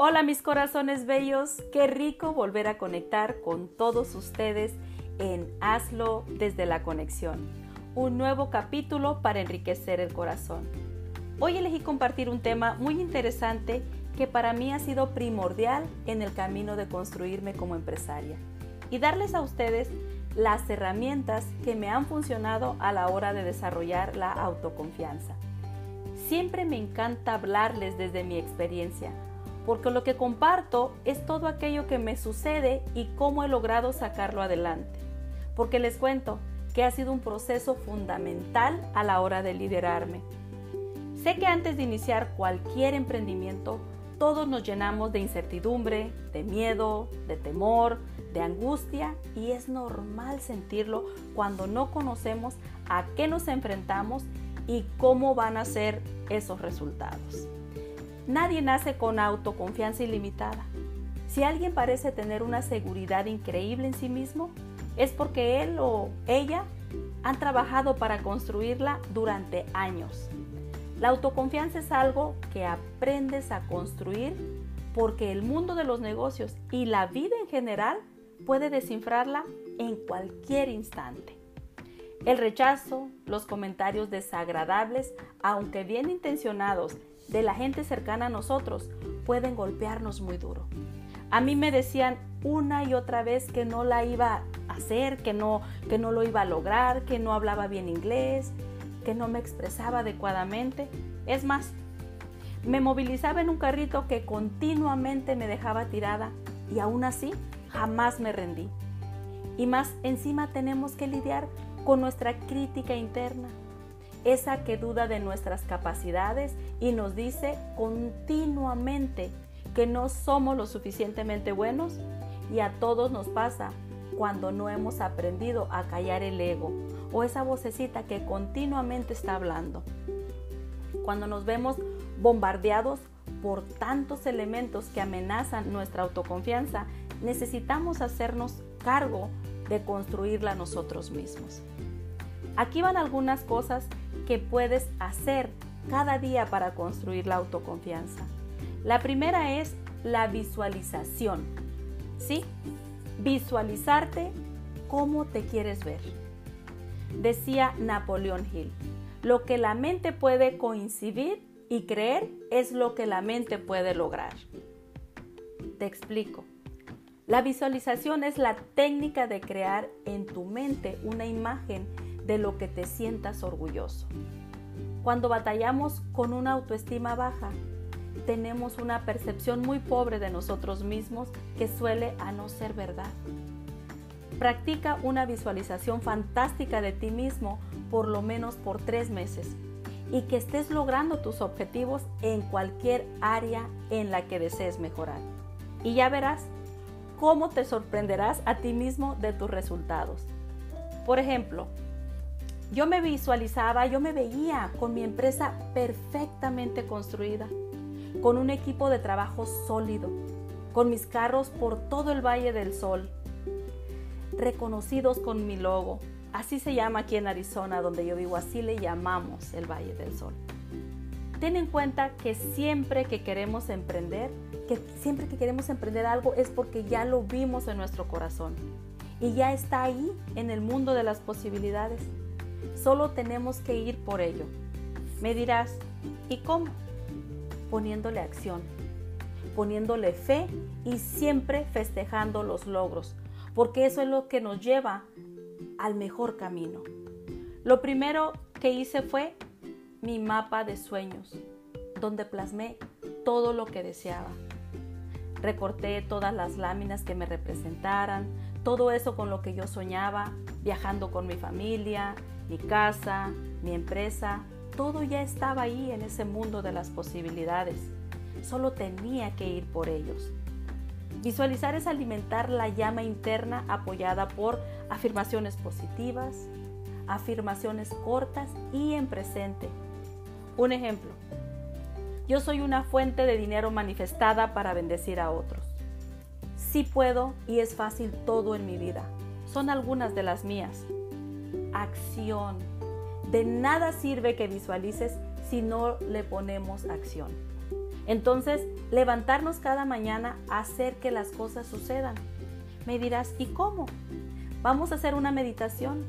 Hola mis corazones bellos, qué rico volver a conectar con todos ustedes en Hazlo desde la conexión, un nuevo capítulo para enriquecer el corazón. Hoy elegí compartir un tema muy interesante que para mí ha sido primordial en el camino de construirme como empresaria y darles a ustedes las herramientas que me han funcionado a la hora de desarrollar la autoconfianza. Siempre me encanta hablarles desde mi experiencia porque lo que comparto es todo aquello que me sucede y cómo he logrado sacarlo adelante. Porque les cuento que ha sido un proceso fundamental a la hora de liderarme. Sé que antes de iniciar cualquier emprendimiento, todos nos llenamos de incertidumbre, de miedo, de temor, de angustia y es normal sentirlo cuando no conocemos a qué nos enfrentamos y cómo van a ser esos resultados. Nadie nace con autoconfianza ilimitada. Si alguien parece tener una seguridad increíble en sí mismo, es porque él o ella han trabajado para construirla durante años. La autoconfianza es algo que aprendes a construir porque el mundo de los negocios y la vida en general puede desinfrarla en cualquier instante. El rechazo, los comentarios desagradables, aunque bien intencionados de la gente cercana a nosotros pueden golpearnos muy duro. A mí me decían una y otra vez que no la iba a hacer, que no, que no lo iba a lograr, que no hablaba bien inglés, que no me expresaba adecuadamente. Es más, me movilizaba en un carrito que continuamente me dejaba tirada y aún así jamás me rendí. Y más encima tenemos que lidiar con nuestra crítica interna, esa que duda de nuestras capacidades y nos dice continuamente que no somos lo suficientemente buenos y a todos nos pasa cuando no hemos aprendido a callar el ego o esa vocecita que continuamente está hablando. Cuando nos vemos bombardeados por tantos elementos que amenazan nuestra autoconfianza, necesitamos hacernos cargo de construirla nosotros mismos. Aquí van algunas cosas que puedes hacer cada día para construir la autoconfianza. La primera es la visualización. ¿Sí? Visualizarte cómo te quieres ver. Decía Napoleón Hill, lo que la mente puede coincidir y creer es lo que la mente puede lograr. Te explico. La visualización es la técnica de crear en tu mente una imagen de lo que te sientas orgulloso. Cuando batallamos con una autoestima baja, tenemos una percepción muy pobre de nosotros mismos que suele a no ser verdad. Practica una visualización fantástica de ti mismo por lo menos por tres meses y que estés logrando tus objetivos en cualquier área en la que desees mejorar. Y ya verás cómo te sorprenderás a ti mismo de tus resultados. Por ejemplo, yo me visualizaba, yo me veía con mi empresa perfectamente construida, con un equipo de trabajo sólido, con mis carros por todo el Valle del Sol, reconocidos con mi logo. Así se llama aquí en Arizona, donde yo vivo, así le llamamos el Valle del Sol. Ten en cuenta que siempre que queremos emprender, que siempre que queremos emprender algo es porque ya lo vimos en nuestro corazón y ya está ahí en el mundo de las posibilidades. Solo tenemos que ir por ello. Me dirás, ¿y cómo? Poniéndole acción, poniéndole fe y siempre festejando los logros, porque eso es lo que nos lleva al mejor camino. Lo primero que hice fue mi mapa de sueños, donde plasmé todo lo que deseaba. Recorté todas las láminas que me representaran, todo eso con lo que yo soñaba, viajando con mi familia, mi casa, mi empresa, todo ya estaba ahí en ese mundo de las posibilidades. Solo tenía que ir por ellos. Visualizar es alimentar la llama interna apoyada por afirmaciones positivas, afirmaciones cortas y en presente. Un ejemplo. Yo soy una fuente de dinero manifestada para bendecir a otros. Sí puedo y es fácil todo en mi vida. Son algunas de las mías acción. De nada sirve que visualices si no le ponemos acción. Entonces, levantarnos cada mañana, hacer que las cosas sucedan. Me dirás, ¿y cómo? Vamos a hacer una meditación,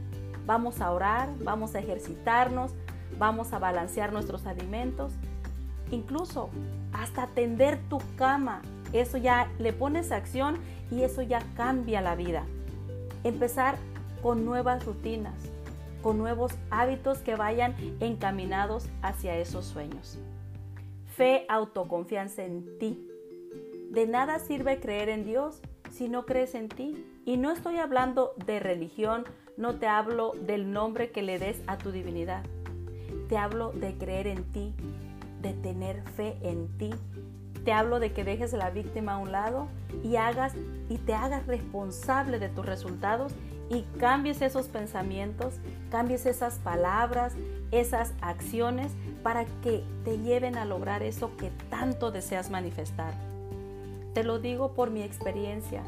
vamos a orar, vamos a ejercitarnos, vamos a balancear nuestros alimentos, incluso hasta tender tu cama. Eso ya le pones acción y eso ya cambia la vida. Empezar con nuevas rutinas, con nuevos hábitos que vayan encaminados hacia esos sueños. Fe, autoconfianza en ti. De nada sirve creer en Dios si no crees en ti. Y no estoy hablando de religión, no te hablo del nombre que le des a tu divinidad. Te hablo de creer en ti, de tener fe en ti. Te hablo de que dejes a la víctima a un lado y hagas y te hagas responsable de tus resultados y cambies esos pensamientos, cambies esas palabras, esas acciones para que te lleven a lograr eso que tanto deseas manifestar. Te lo digo por mi experiencia,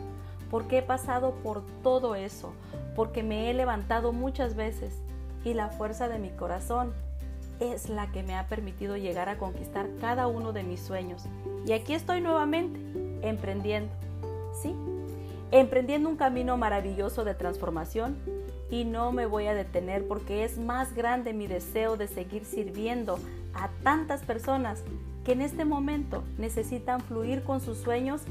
porque he pasado por todo eso, porque me he levantado muchas veces y la fuerza de mi corazón es la que me ha permitido llegar a conquistar cada uno de mis sueños. Y aquí estoy nuevamente, emprendiendo. Sí, emprendiendo un camino maravilloso de transformación y no me voy a detener porque es más grande mi deseo de seguir sirviendo a tantas personas que en este momento necesitan fluir con sus sueños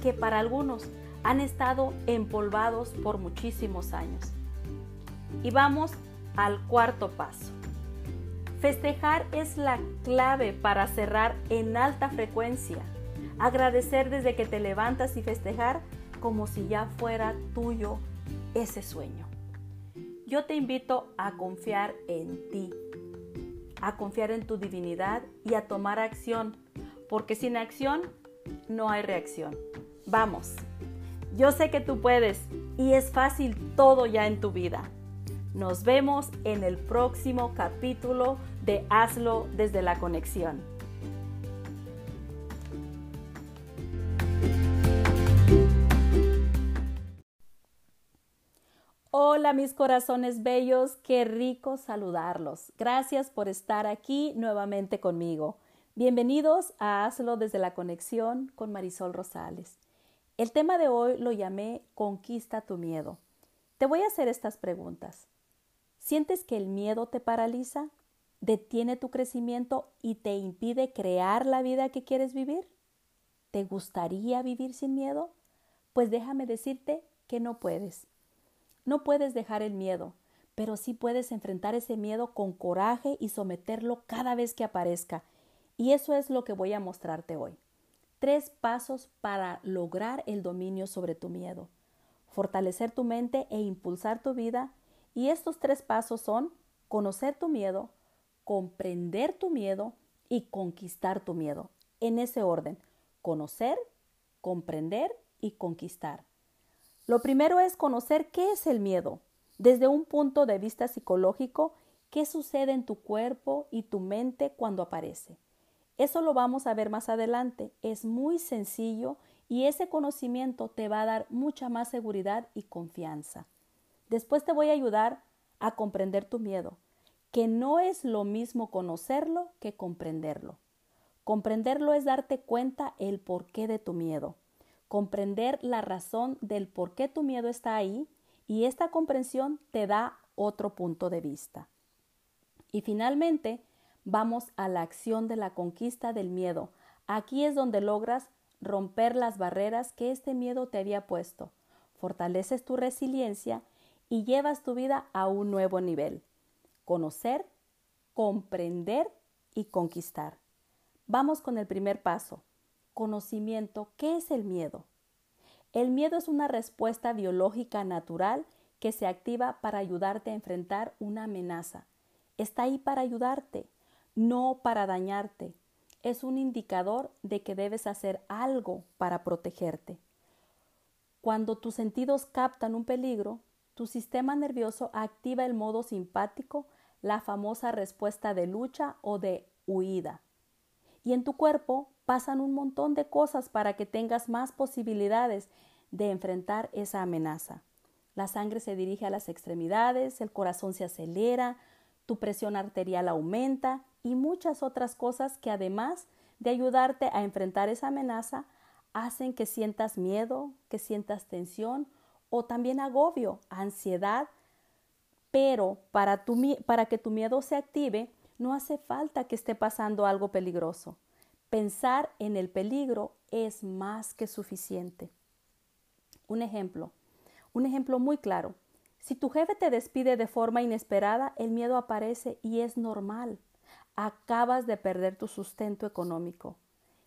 que para algunos han estado empolvados por muchísimos años. Y vamos al cuarto paso. Festejar es la clave para cerrar en alta frecuencia. Agradecer desde que te levantas y festejar como si ya fuera tuyo ese sueño. Yo te invito a confiar en ti, a confiar en tu divinidad y a tomar acción, porque sin acción no hay reacción. Vamos, yo sé que tú puedes y es fácil todo ya en tu vida. Nos vemos en el próximo capítulo de Hazlo desde la conexión. Hola mis corazones bellos, qué rico saludarlos. Gracias por estar aquí nuevamente conmigo. Bienvenidos a Hazlo desde la conexión con Marisol Rosales. El tema de hoy lo llamé Conquista tu miedo. Te voy a hacer estas preguntas. ¿Sientes que el miedo te paraliza? ¿Detiene tu crecimiento y te impide crear la vida que quieres vivir? ¿Te gustaría vivir sin miedo? Pues déjame decirte que no puedes. No puedes dejar el miedo, pero sí puedes enfrentar ese miedo con coraje y someterlo cada vez que aparezca. Y eso es lo que voy a mostrarte hoy. Tres pasos para lograr el dominio sobre tu miedo. Fortalecer tu mente e impulsar tu vida. Y estos tres pasos son conocer tu miedo, comprender tu miedo y conquistar tu miedo. En ese orden, conocer, comprender y conquistar. Lo primero es conocer qué es el miedo. Desde un punto de vista psicológico, qué sucede en tu cuerpo y tu mente cuando aparece. Eso lo vamos a ver más adelante. Es muy sencillo y ese conocimiento te va a dar mucha más seguridad y confianza. Después te voy a ayudar a comprender tu miedo, que no es lo mismo conocerlo que comprenderlo. Comprenderlo es darte cuenta el porqué de tu miedo comprender la razón del por qué tu miedo está ahí y esta comprensión te da otro punto de vista. Y finalmente, vamos a la acción de la conquista del miedo. Aquí es donde logras romper las barreras que este miedo te había puesto, fortaleces tu resiliencia y llevas tu vida a un nuevo nivel. Conocer, comprender y conquistar. Vamos con el primer paso, conocimiento, ¿qué es el miedo? El miedo es una respuesta biológica natural que se activa para ayudarte a enfrentar una amenaza. Está ahí para ayudarte, no para dañarte. Es un indicador de que debes hacer algo para protegerte. Cuando tus sentidos captan un peligro, tu sistema nervioso activa el modo simpático, la famosa respuesta de lucha o de huida. Y en tu cuerpo pasan un montón de cosas para que tengas más posibilidades de enfrentar esa amenaza. La sangre se dirige a las extremidades, el corazón se acelera, tu presión arterial aumenta y muchas otras cosas que además de ayudarte a enfrentar esa amenaza hacen que sientas miedo, que sientas tensión o también agobio, ansiedad, pero para, que tu miedo se active no hace falta que esté pasando algo peligroso. Pensar en el peligro es más que suficiente. Un ejemplo, un ejemplo muy claro. Si tu jefe te despide de forma inesperada, el miedo aparece y es normal. Acabas de perder tu sustento económico.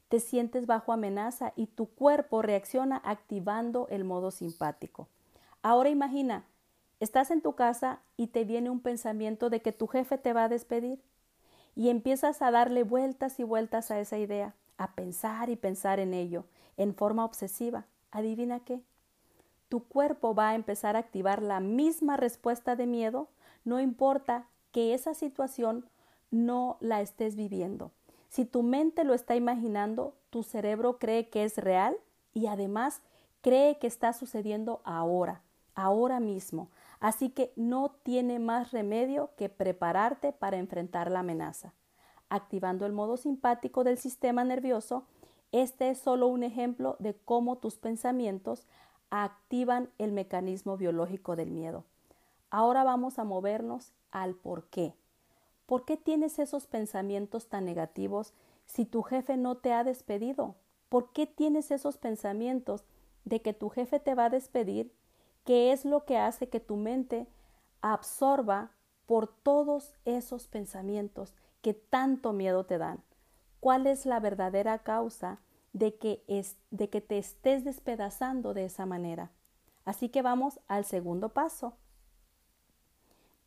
Te sientes bajo amenaza y tu cuerpo reacciona activando el modo simpático. Ahora imagina, estás en tu casa y te viene un pensamiento de que tu jefe te va a despedir y empiezas a darle vueltas y vueltas a esa idea, a pensar y pensar en ello, en forma obsesiva. Adivina qué. Tu cuerpo va a empezar a activar la misma respuesta de miedo, no importa que esa situación no la estés viviendo. Si tu mente lo está imaginando, tu cerebro cree que es real y además cree que está sucediendo ahora, ahora mismo. Así que no tiene más remedio que prepararte para enfrentar la amenaza. Activando el modo simpático del sistema nervioso, este es solo un ejemplo de cómo tus pensamientos activan el mecanismo biológico del miedo. Ahora vamos a movernos al por qué. ¿Por qué tienes esos pensamientos tan negativos si tu jefe no te ha despedido? ¿Por qué tienes esos pensamientos de que tu jefe te va a despedir ¿Qué es lo que hace que tu mente absorba por todos esos pensamientos que tanto miedo te dan. ¿Cuál es la verdadera causa de que, es, de que te estés despedazando de esa manera? Así que vamos al segundo paso.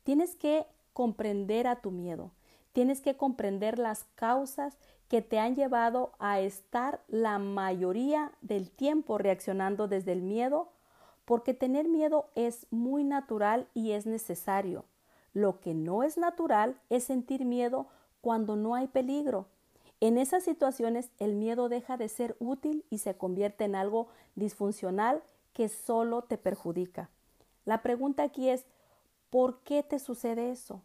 Tienes que comprender a tu miedo. Tienes que comprender las causas que te han llevado a estar la mayoría del tiempo reaccionando desde el miedo porque tener miedo es muy natural y es necesario. Lo que no es natural es sentir miedo cuando no hay peligro. En esas situaciones el miedo deja de ser útil y se convierte en algo disfuncional que solo te perjudica. La pregunta aquí es, ¿por qué te sucede eso?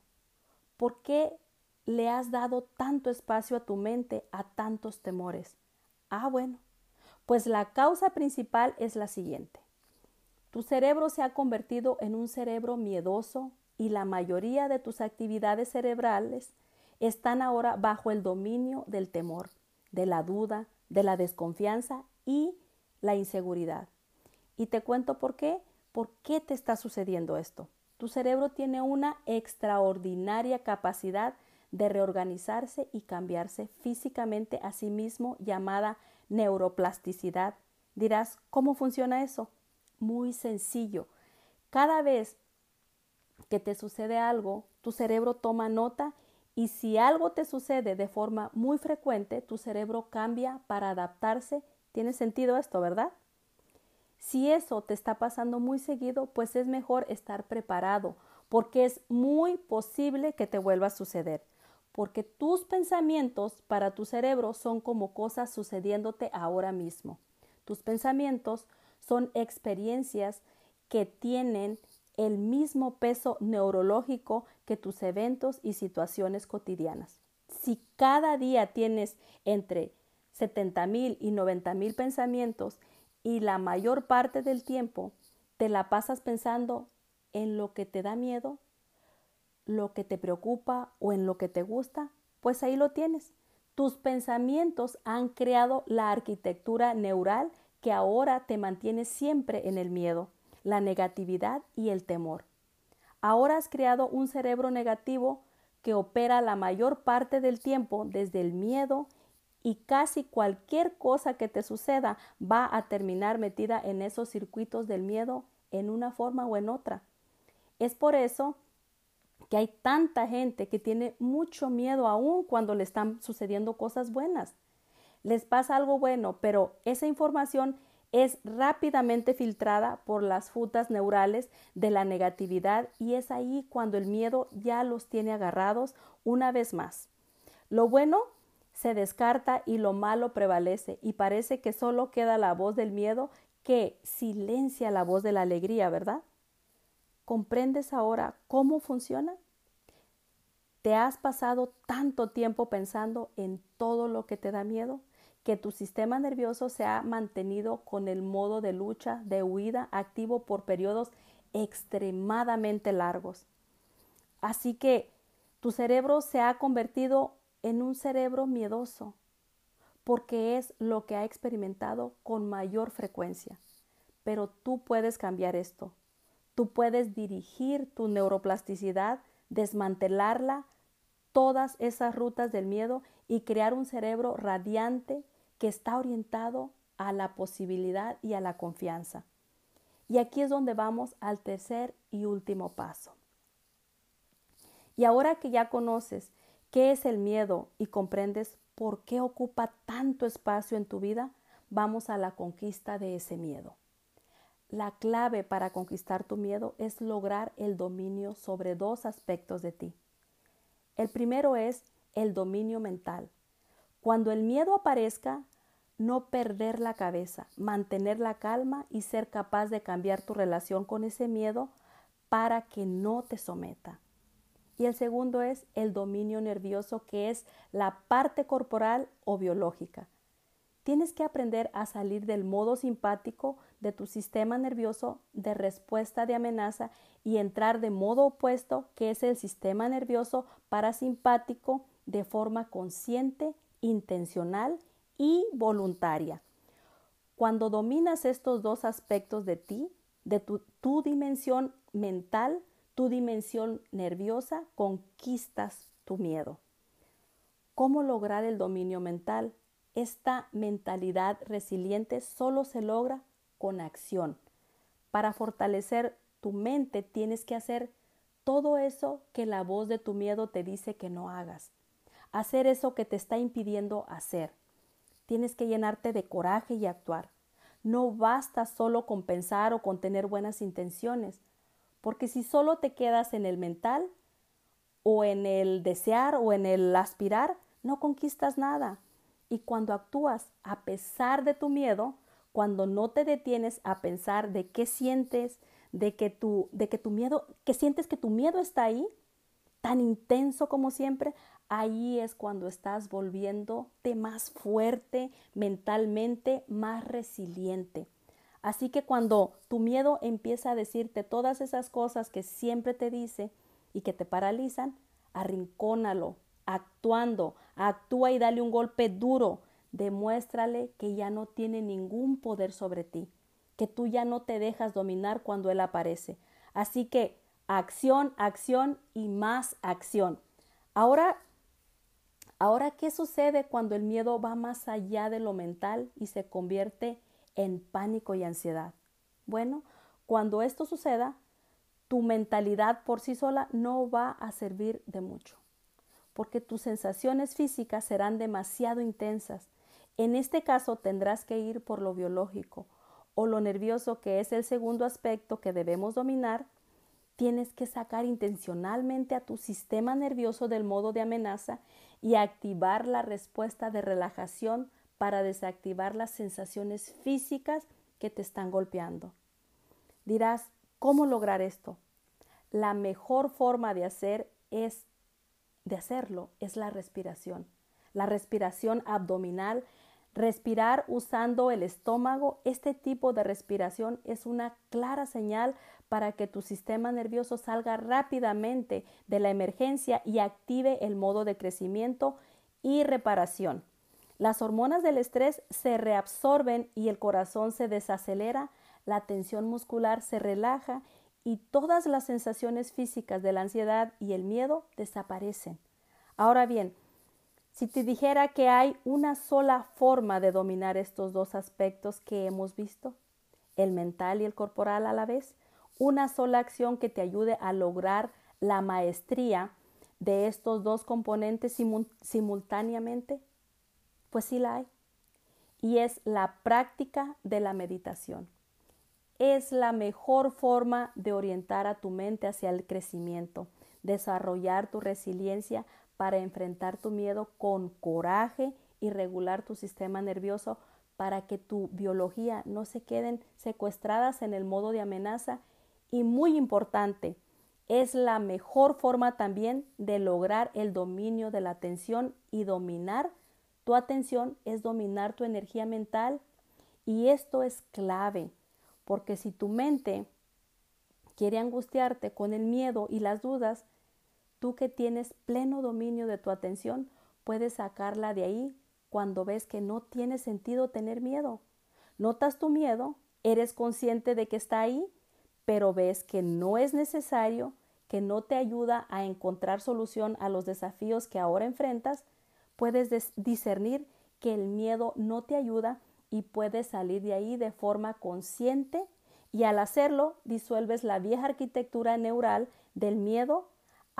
¿Por qué le has dado tanto espacio a tu mente a tantos temores? Ah, bueno, pues la causa principal es la siguiente. Tu cerebro se ha convertido en un cerebro miedoso y la mayoría de tus actividades cerebrales están ahora bajo el dominio del temor, de la duda, de la desconfianza y la inseguridad. Y te cuento por qué. ¿Por qué te está sucediendo esto? Tu cerebro tiene una extraordinaria capacidad de reorganizarse y cambiarse físicamente a sí mismo llamada neuroplasticidad. Dirás, ¿cómo funciona eso? Muy sencillo. Cada vez que te sucede algo, tu cerebro toma nota y si algo te sucede de forma muy frecuente, tu cerebro cambia para adaptarse. ¿Tiene sentido esto, verdad? Si eso te está pasando muy seguido, pues es mejor estar preparado, porque es muy posible que te vuelva a suceder, porque tus pensamientos para tu cerebro son como cosas sucediéndote ahora mismo. Tus pensamientos son experiencias que tienen el mismo peso neurológico que tus eventos y situaciones cotidianas. Si cada día tienes entre 70 mil y 90 mil pensamientos y la mayor parte del tiempo te la pasas pensando en lo que te da miedo, lo que te preocupa o en lo que te gusta, pues ahí lo tienes. Tus pensamientos han creado la arquitectura neural que ahora te mantiene siempre en el miedo, la negatividad y el temor. Ahora has creado un cerebro negativo que opera la mayor parte del tiempo desde el miedo y casi cualquier cosa que te suceda va a terminar metida en esos circuitos del miedo en una forma o en otra. Es por eso que hay tanta gente que tiene mucho miedo aún cuando le están sucediendo cosas buenas les pasa algo bueno, pero esa información es rápidamente filtrada por las futas neurales de la negatividad y es ahí cuando el miedo ya los tiene agarrados una vez más. Lo bueno se descarta y lo malo prevalece y parece que solo queda la voz del miedo que silencia la voz de la alegría, ¿verdad? ¿Comprendes ahora cómo funciona? ¿Te has pasado tanto tiempo pensando en todo lo que te da miedo que tu sistema nervioso se ha mantenido con el modo de lucha, de huida activo por periodos extremadamente largos? Así que tu cerebro se ha convertido en un cerebro miedoso porque es lo que ha experimentado con mayor frecuencia. Pero tú puedes cambiar esto. Tú puedes dirigir tu neuroplasticidad, desmantelarla, todas esas rutas del miedo y crear un cerebro radiante que está orientado a la posibilidad y a la confianza. Y aquí es donde vamos al tercer y último paso. Y ahora que ya conoces qué es el miedo y comprendes por qué ocupa tanto espacio en tu vida, vamos a la conquista de ese miedo. La clave para conquistar tu miedo es lograr el dominio sobre dos aspectos de ti. El primero es el dominio mental. Cuando el miedo aparezca, no perder la cabeza, mantener la calma y ser capaz de cambiar tu relación con ese miedo para que no te someta. Y el segundo es el dominio nervioso, que es la parte corporal o biológica. Tienes que aprender a salir del modo simpático de tu sistema nervioso de respuesta de amenaza y entrar de modo opuesto, que es el sistema nervioso parasimpático, de forma consciente, intencional y voluntaria. Cuando dominas estos dos aspectos de ti, de tu, tu dimensión mental, tu dimensión nerviosa, conquistas tu miedo. ¿Cómo lograr el dominio mental? Esta mentalidad resiliente solo se logra con acción. Para fortalecer tu mente tienes que hacer todo eso que la voz de tu miedo te dice que no hagas. Hacer eso que te está impidiendo hacer. Tienes que llenarte de coraje y actuar. No basta solo con pensar o con tener buenas intenciones, porque si solo te quedas en el mental o en el desear o en el aspirar, no conquistas nada. Y cuando actúas a pesar de tu miedo, cuando no te detienes a pensar de qué sientes, de que tu, de que tu miedo, que sientes que tu miedo está ahí, tan intenso como siempre, ahí es cuando estás volviéndote más fuerte mentalmente, más resiliente. Así que cuando tu miedo empieza a decirte todas esas cosas que siempre te dice y que te paralizan, arrincónalo, actuando, actúa y dale un golpe duro, demuéstrale que ya no tiene ningún poder sobre ti, que tú ya no te dejas dominar cuando él aparece. Así que acción, acción y más acción. Ahora, ahora, ¿qué sucede cuando el miedo va más allá de lo mental y se convierte en pánico y ansiedad? Bueno, cuando esto suceda, tu mentalidad por sí sola no va a servir de mucho porque tus sensaciones físicas serán demasiado intensas. En este caso tendrás que ir por lo biológico o lo nervioso, que es el segundo aspecto que debemos dominar. Tienes que sacar intencionalmente a tu sistema nervioso del modo de amenaza y activar la respuesta de relajación para desactivar las sensaciones físicas que te están golpeando. Dirás, ¿cómo lograr esto? La mejor forma de hacer es de hacerlo es la respiración. La respiración abdominal, respirar usando el estómago, este tipo de respiración es una clara señal para que tu sistema nervioso salga rápidamente de la emergencia y active el modo de crecimiento y reparación. Las hormonas del estrés se reabsorben y el corazón se desacelera, la tensión muscular se relaja y todas las sensaciones físicas de la ansiedad y el miedo desaparecen. Ahora bien, si te dijera que hay una sola forma de dominar estos dos aspectos que hemos visto, el mental y el corporal a la vez, una sola acción que te ayude a lograr la maestría de estos dos componentes simultáneamente, pues sí la hay. Y es la práctica de la meditación es la mejor forma de orientar a tu mente hacia el crecimiento, desarrollar tu resiliencia para enfrentar tu miedo con coraje y regular tu sistema nervioso para que tu biología no se queden secuestradas en el modo de amenaza. Y muy importante, es la mejor forma también de lograr el dominio de la atención y dominar tu atención es dominar tu energía mental. Y esto es clave porque si tu mente quiere angustiarte con el miedo y las dudas, tú que tienes pleno dominio de tu atención puedes sacarla de ahí cuando ves que no tiene sentido tener miedo. Notas tu miedo, eres consciente de que está ahí, pero ves que no es necesario que no te ayuda a encontrar solución a los desafíos que ahora enfrentas, puedes discernir que el miedo no te ayuda y puedes salir de ahí de forma consciente y al hacerlo disuelves la vieja arquitectura neural del miedo,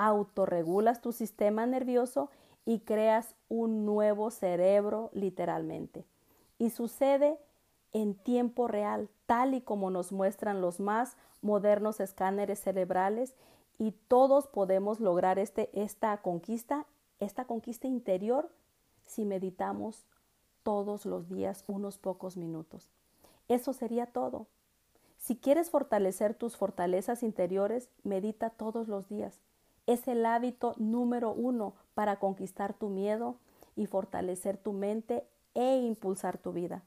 autorregulas tu sistema nervioso y creas un nuevo cerebro literalmente. Y sucede en tiempo real, tal y como nos muestran los más modernos escáneres cerebrales y todos podemos lograr este, esta conquista, esta conquista interior si meditamos todos los días unos pocos minutos. Eso sería todo. Si quieres fortalecer tus fortalezas interiores, medita todos los días. Es el hábito número uno para conquistar tu miedo y fortalecer tu mente e impulsar tu vida.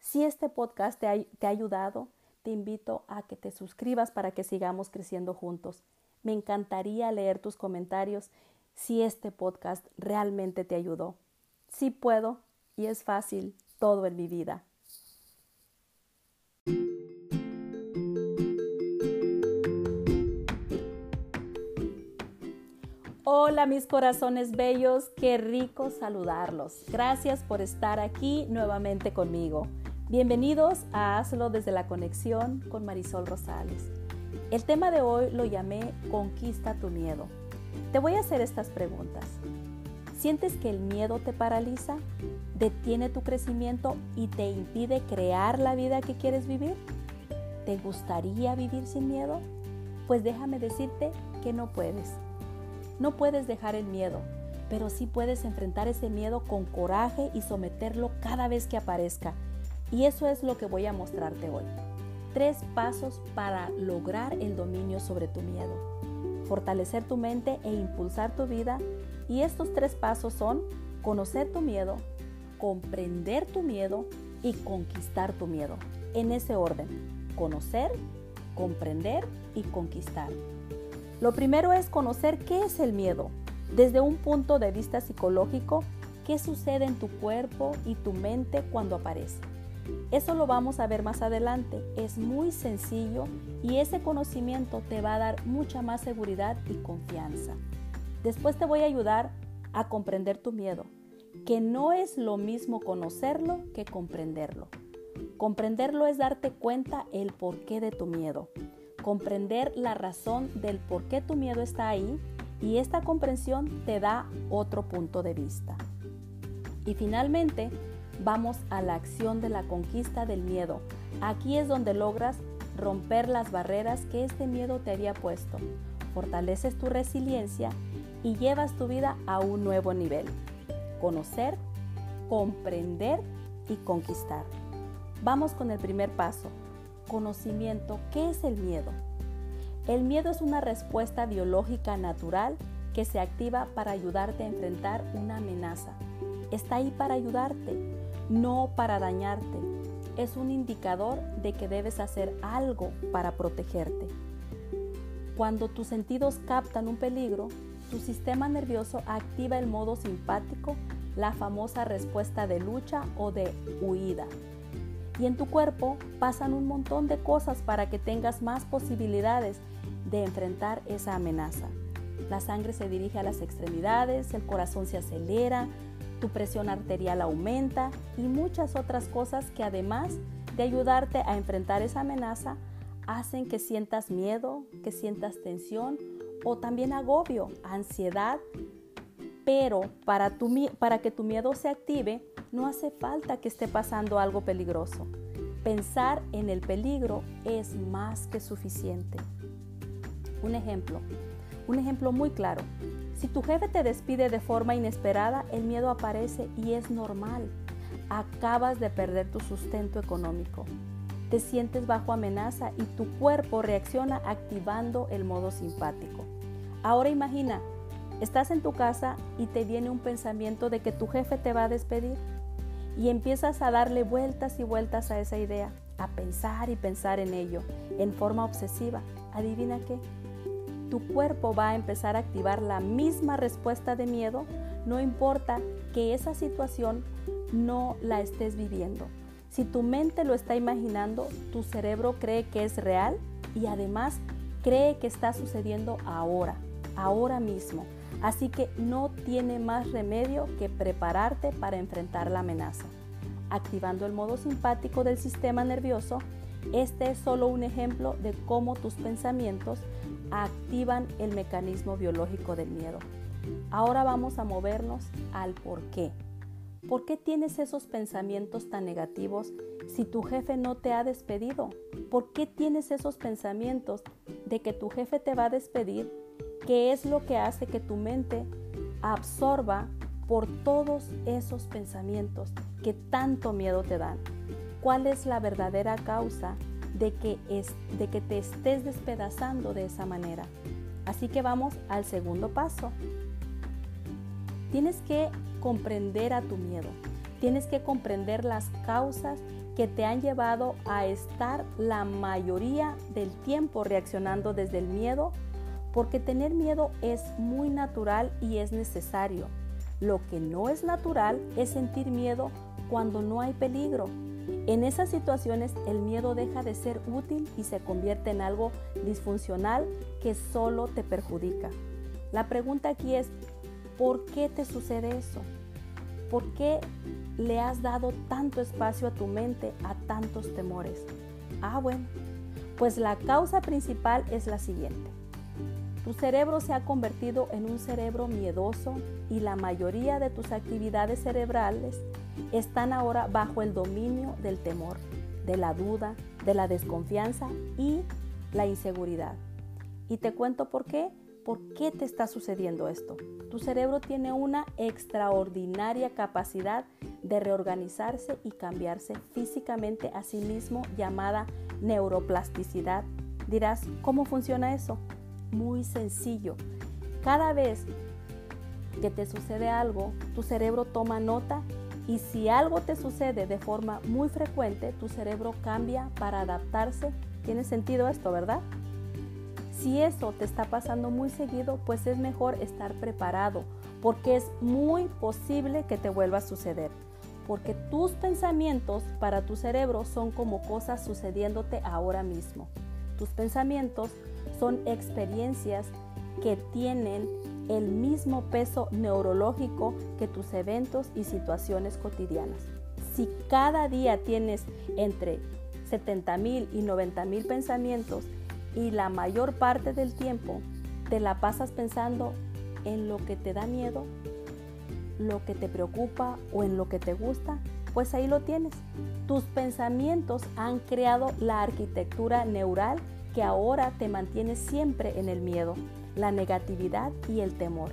Si este podcast te ha, ayudado, te invito a que te suscribas para que sigamos creciendo juntos. Me encantaría leer tus comentarios si este podcast realmente te ayudó. Sí puedo y es fácil todo en mi vida. Hola mis corazones bellos, qué rico saludarlos. Gracias por estar aquí nuevamente conmigo. Bienvenidos a Hazlo desde la conexión con Marisol Rosales. El tema de hoy lo llamé Conquista tu miedo. Te voy a hacer estas preguntas. ¿Sientes que el miedo te paraliza, detiene tu crecimiento y te impide crear la vida que quieres vivir? ¿Te gustaría vivir sin miedo? Pues déjame decirte que no puedes. No puedes dejar el miedo, pero sí puedes enfrentar ese miedo con coraje y someterlo cada vez que aparezca. Y eso es lo que voy a mostrarte hoy tres pasos para lograr el dominio sobre tu miedo, fortalecer tu mente e impulsar tu vida. Y estos tres pasos son conocer tu miedo, comprender tu miedo y conquistar tu miedo. En ese orden, conocer, comprender y conquistar. Lo primero es conocer qué es el miedo. Desde un punto de vista psicológico, qué sucede en tu cuerpo y tu mente cuando aparece. Eso lo vamos a ver más adelante. Es muy sencillo y ese conocimiento te va a dar mucha más seguridad y confianza. Después te voy a ayudar a comprender tu miedo, que no es lo mismo conocerlo que comprenderlo. Comprenderlo es darte cuenta el porqué de tu miedo, comprender la razón del por qué tu miedo está ahí y esta comprensión te da otro punto de vista. Y finalmente, vamos a la acción de la conquista del miedo. Aquí es donde logras romper las barreras que este miedo te había puesto. Fortaleces tu resiliencia y llevas tu vida a un nuevo nivel. Conocer, comprender y conquistar. Vamos con el primer paso. Conocimiento. ¿Qué es el miedo? El miedo es una respuesta biológica natural que se activa para ayudarte a enfrentar una amenaza. Está ahí para ayudarte no para dañarte. Es un indicador de que debes hacer algo para protegerte. Cuando tus sentidos captan un peligro, tu sistema nervioso activa el modo simpático, la famosa respuesta de lucha o de huida. Y en tu cuerpo pasan un montón de cosas para que tengas más posibilidades de enfrentar esa amenaza. La sangre se dirige a las extremidades, el corazón se acelera, tu presión arterial aumenta y muchas otras cosas que además de ayudarte a enfrentar esa amenaza, hacen que sientas miedo, que sientas tensión o también agobio, ansiedad. Pero para, que tu miedo se active, no hace falta que esté pasando algo peligroso. Pensar en el peligro es más que suficiente. Un ejemplo, un ejemplo muy claro. Si tu jefe te despide de forma inesperada, el miedo aparece y es normal. Acabas de perder tu sustento económico. te sientes bajo amenaza y tu cuerpo reacciona activando el modo simpático. Ahora imagina, estás en tu casa y te viene un pensamiento de que tu jefe te va a despedir y empiezas a darle vueltas y vueltas a esa idea, a pensar y pensar en ello en forma obsesiva. Adivina qué, tu cuerpo va a empezar a activar la misma respuesta de miedo, no importa que esa situación no la estés viviendo. Si tu mente lo está imaginando, tu cerebro cree que es real y además cree que está sucediendo ahora, ahora mismo. Así que no tiene más remedio que prepararte para enfrentar la amenaza. Activando el modo simpático del sistema nervioso, este es solo un ejemplo de cómo tus pensamientos activan el mecanismo biológico del miedo. Ahora vamos a movernos al por qué. ¿Por qué tienes esos pensamientos tan negativos si tu jefe no te ha despedido? ¿Por qué tienes esos pensamientos de que tu jefe te va a despedir? ¿Qué es lo que hace que tu mente absorba por todos esos pensamientos que tanto miedo te dan? ¿Cuál es la verdadera causa de que, es, de que te estés despedazando de esa manera? Así que vamos al segundo paso. Tienes que comprender a tu miedo. Tienes que comprender las causas que te han llevado a estar la mayoría del tiempo reaccionando desde el miedo, porque tener miedo es muy natural y es necesario. Lo que no es natural es sentir miedo cuando no hay peligro. En esas situaciones el miedo deja de ser útil y se convierte en algo disfuncional que solo te perjudica. La pregunta aquí es, ¿Por qué te sucede eso? ¿Por qué le has dado tanto espacio a tu mente a tantos temores? Ah, bueno, pues la causa principal es la siguiente. Tu cerebro se ha convertido en un cerebro miedoso y la mayoría de tus actividades cerebrales están ahora bajo el dominio del temor, de la duda, de la desconfianza y la inseguridad. Y te cuento por qué ¿Por qué te está sucediendo esto? Tu cerebro tiene una extraordinaria capacidad de reorganizarse y cambiarse físicamente a sí mismo llamada neuroplasticidad. Dirás, ¿cómo funciona eso? Muy sencillo. Cada vez que te sucede algo, tu cerebro toma nota y si algo te sucede de forma muy frecuente, tu cerebro cambia para adaptarse. ¿Tiene sentido esto, verdad? Si eso te está pasando muy seguido, pues es mejor estar preparado, porque es muy posible que te vuelva a suceder. Porque tus pensamientos para tu cerebro son como cosas sucediéndote ahora mismo. Tus pensamientos son experiencias que tienen el mismo peso neurológico que tus eventos y situaciones cotidianas. Si cada día tienes entre 70 mil y 90 mil pensamientos y la mayor parte del tiempo te la pasas pensando en lo que te da miedo, lo que te preocupa o en lo que te gusta, pues ahí lo tienes. Tus pensamientos han creado la arquitectura neural que ahora te mantiene siempre en el miedo, la negatividad y el temor.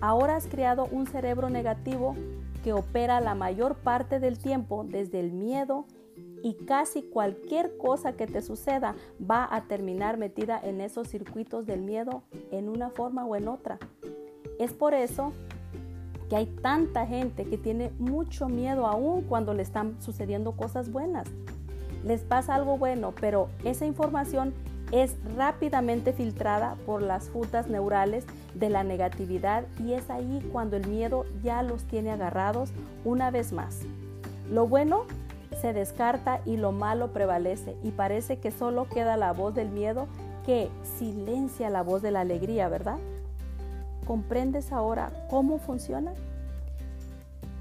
Ahora has creado un cerebro negativo que opera la mayor parte del tiempo desde el miedo y casi cualquier cosa que te suceda va a terminar metida en esos circuitos del miedo en una forma o en otra. Es por eso que hay tanta gente que tiene mucho miedo aún cuando le están sucediendo cosas buenas. Les pasa algo bueno, pero esa información es rápidamente filtrada por las frutas neurales de la negatividad y es ahí cuando el miedo ya los tiene agarrados una vez más. Lo bueno se descarta y lo malo prevalece y parece que solo queda la voz del miedo que silencia la voz de la alegría, ¿verdad? ¿Comprendes ahora cómo funciona?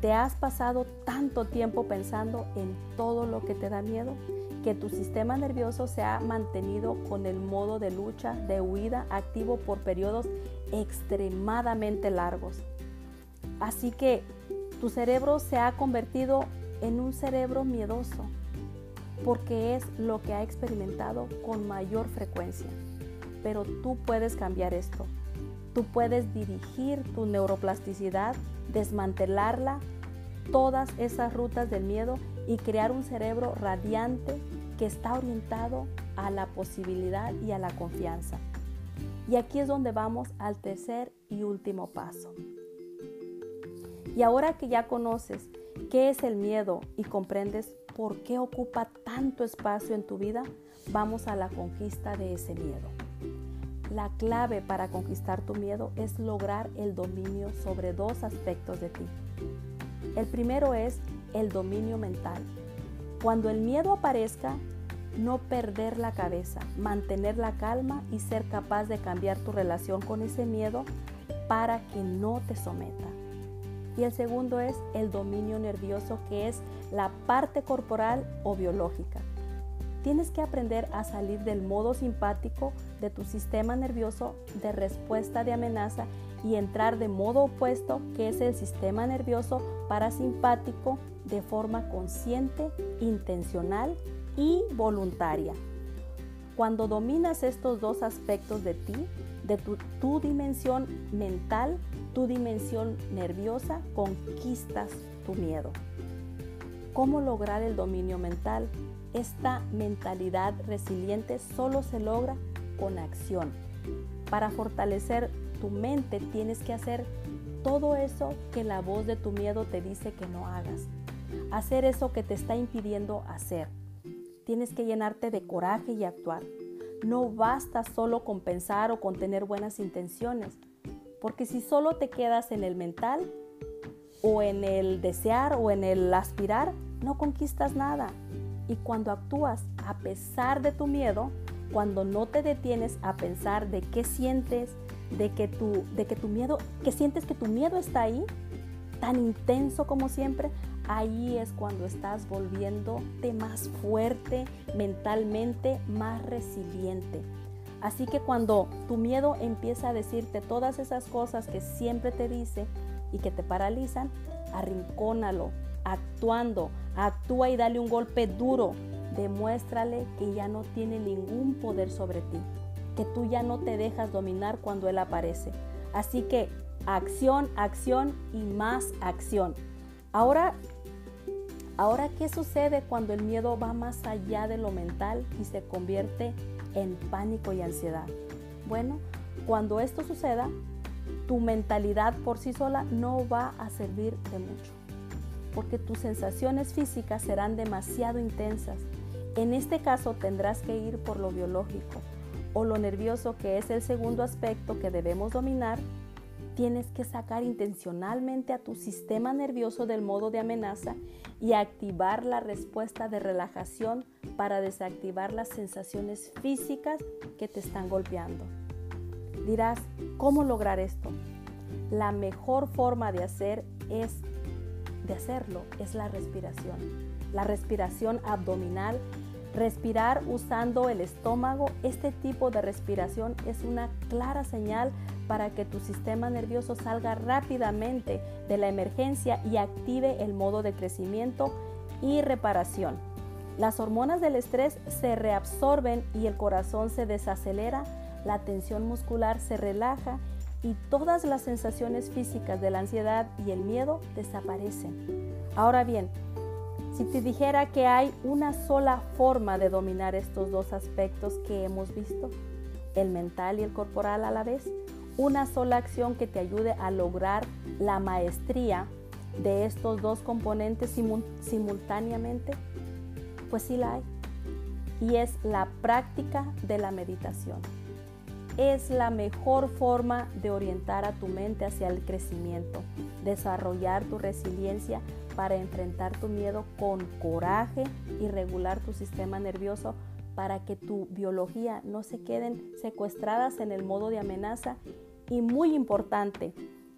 ¿Te has pasado tanto tiempo pensando en todo lo que te da miedo que tu sistema nervioso se ha mantenido con el modo de lucha, de huida activo por periodos extremadamente largos? Así que tu cerebro se ha convertido en un cerebro miedoso, porque es lo que ha experimentado con mayor frecuencia. Pero tú puedes cambiar esto. Tú puedes dirigir tu neuroplasticidad, desmantelarla, todas esas rutas del miedo y crear un cerebro radiante que está orientado a la posibilidad y a la confianza. Y aquí es donde vamos al tercer y último paso. Y ahora que ya conoces qué es el miedo y comprendes por qué ocupa tanto espacio en tu vida, vamos a la conquista de ese miedo. La clave para conquistar tu miedo es lograr el dominio sobre dos aspectos de ti. El primero es el dominio mental. Cuando el miedo aparezca, no perder la cabeza, mantener la calma y ser capaz de cambiar tu relación con ese miedo para que no te someta. Y el segundo es el dominio nervioso, que es la parte corporal o biológica. Tienes que aprender a salir del modo simpático de tu sistema nervioso de respuesta de amenaza y entrar de modo opuesto, que es el sistema nervioso parasimpático, de forma consciente, intencional y voluntaria. Cuando dominas estos dos aspectos de ti, de tu, dimensión mental, tu dimensión nerviosa, conquistas tu miedo. ¿Cómo lograr el dominio mental? Esta mentalidad resiliente solo se logra con acción. Para fortalecer tu mente tienes que hacer todo eso que la voz de tu miedo te dice que no hagas. Hacer eso que te está impidiendo hacer. Tienes que llenarte de coraje y actuar. No basta solo con pensar o con tener buenas intenciones, porque si solo te quedas en el mental o en el desear o en el aspirar, no conquistas nada. Y cuando actúas a pesar de tu miedo, cuando no te detienes a pensar de qué sientes, de que tu, de que tu miedo, que sientes que tu miedo está ahí, tan intenso como siempre, ahí es cuando estás volviéndote más fuerte mentalmente, más resiliente. Así que cuando tu miedo empieza a decirte todas esas cosas que siempre te dice y que te paralizan, arrincónalo, actuando, actúa y dale un golpe duro. Demuéstrale que ya no tiene ningún poder sobre ti, que tú ya no te dejas dominar cuando él aparece. Así que acción, acción y más acción. Ahora, ahora ¿qué sucede cuando el miedo va más allá de lo mental y se convierte en pánico y ansiedad? Bueno, cuando esto suceda, tu mentalidad por sí sola no va a servir de mucho porque tus sensaciones físicas serán demasiado intensas. En este caso tendrás que ir por lo biológico o lo nervioso, que es el segundo aspecto que debemos dominar. Tienes que sacar intencionalmente a tu sistema nervioso del modo de amenaza y activar la respuesta de relajación para desactivar las sensaciones físicas que te están golpeando. Dirás, ¿cómo lograr esto? La mejor forma de hacer es de hacerlo es la respiración. La respiración abdominal, respirar usando el estómago, este tipo de respiración es una clara señal para que tu sistema nervioso salga rápidamente de la emergencia y active el modo de crecimiento y reparación. Las hormonas del estrés se reabsorben y el corazón se desacelera, la tensión muscular se relaja y todas las sensaciones físicas de la ansiedad y el miedo desaparecen. Ahora bien, si te dijera que hay una sola forma de dominar estos dos aspectos que hemos visto, el mental y el corporal a la vez, una sola acción que te ayude a lograr la maestría de estos dos componentes simultáneamente, pues sí la hay. Y es la práctica de la meditación es la mejor forma de orientar a tu mente hacia el crecimiento, desarrollar tu resiliencia para enfrentar tu miedo con coraje y regular tu sistema nervioso para que tu biología no se queden secuestradas en el modo de amenaza. Y muy importante,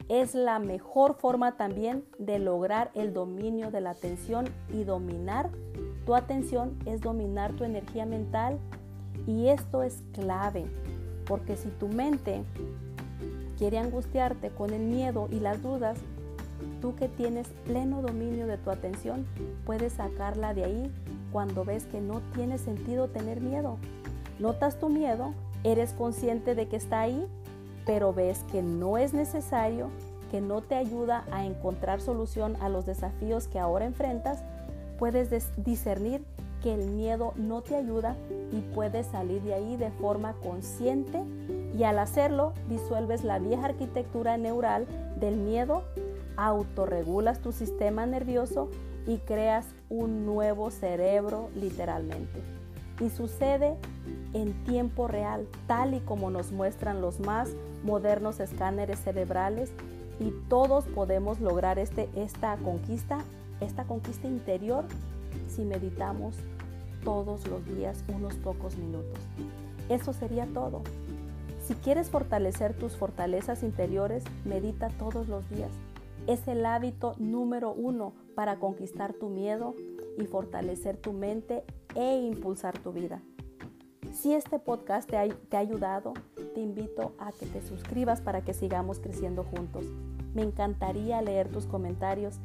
es la mejor forma también de lograr el dominio de la atención y dominar tu atención es dominar tu energía mental. Y esto es clave porque si tu mente quiere angustiarte con el miedo y las dudas, tú que tienes pleno dominio de tu atención, puedes sacarla de ahí cuando ves que no tiene sentido tener miedo. Notas tu miedo, eres consciente de que está ahí, pero ves que no es necesario, que no te ayuda a encontrar solución a los desafíos que ahora enfrentas, puedes discernir que el miedo no te ayuda y puedes salir de ahí de forma consciente y al hacerlo disuelves la vieja arquitectura neural del miedo, autorregulas tu sistema nervioso y creas un nuevo cerebro literalmente. Y sucede en tiempo real, tal y como nos muestran los más modernos escáneres cerebrales y todos podemos lograr este, esta conquista, esta conquista interior si meditamos todos los días unos pocos minutos. Eso sería todo. Si quieres fortalecer tus fortalezas interiores, medita todos los días. Es el hábito número uno para conquistar tu miedo y fortalecer tu mente e impulsar tu vida. Si este podcast te ha, ayudado, te invito a que te suscribas para que sigamos creciendo juntos. Me encantaría leer tus comentarios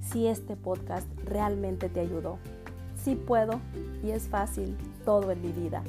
si este podcast realmente te ayudó. Sí puedo y es fácil todo en mi vida.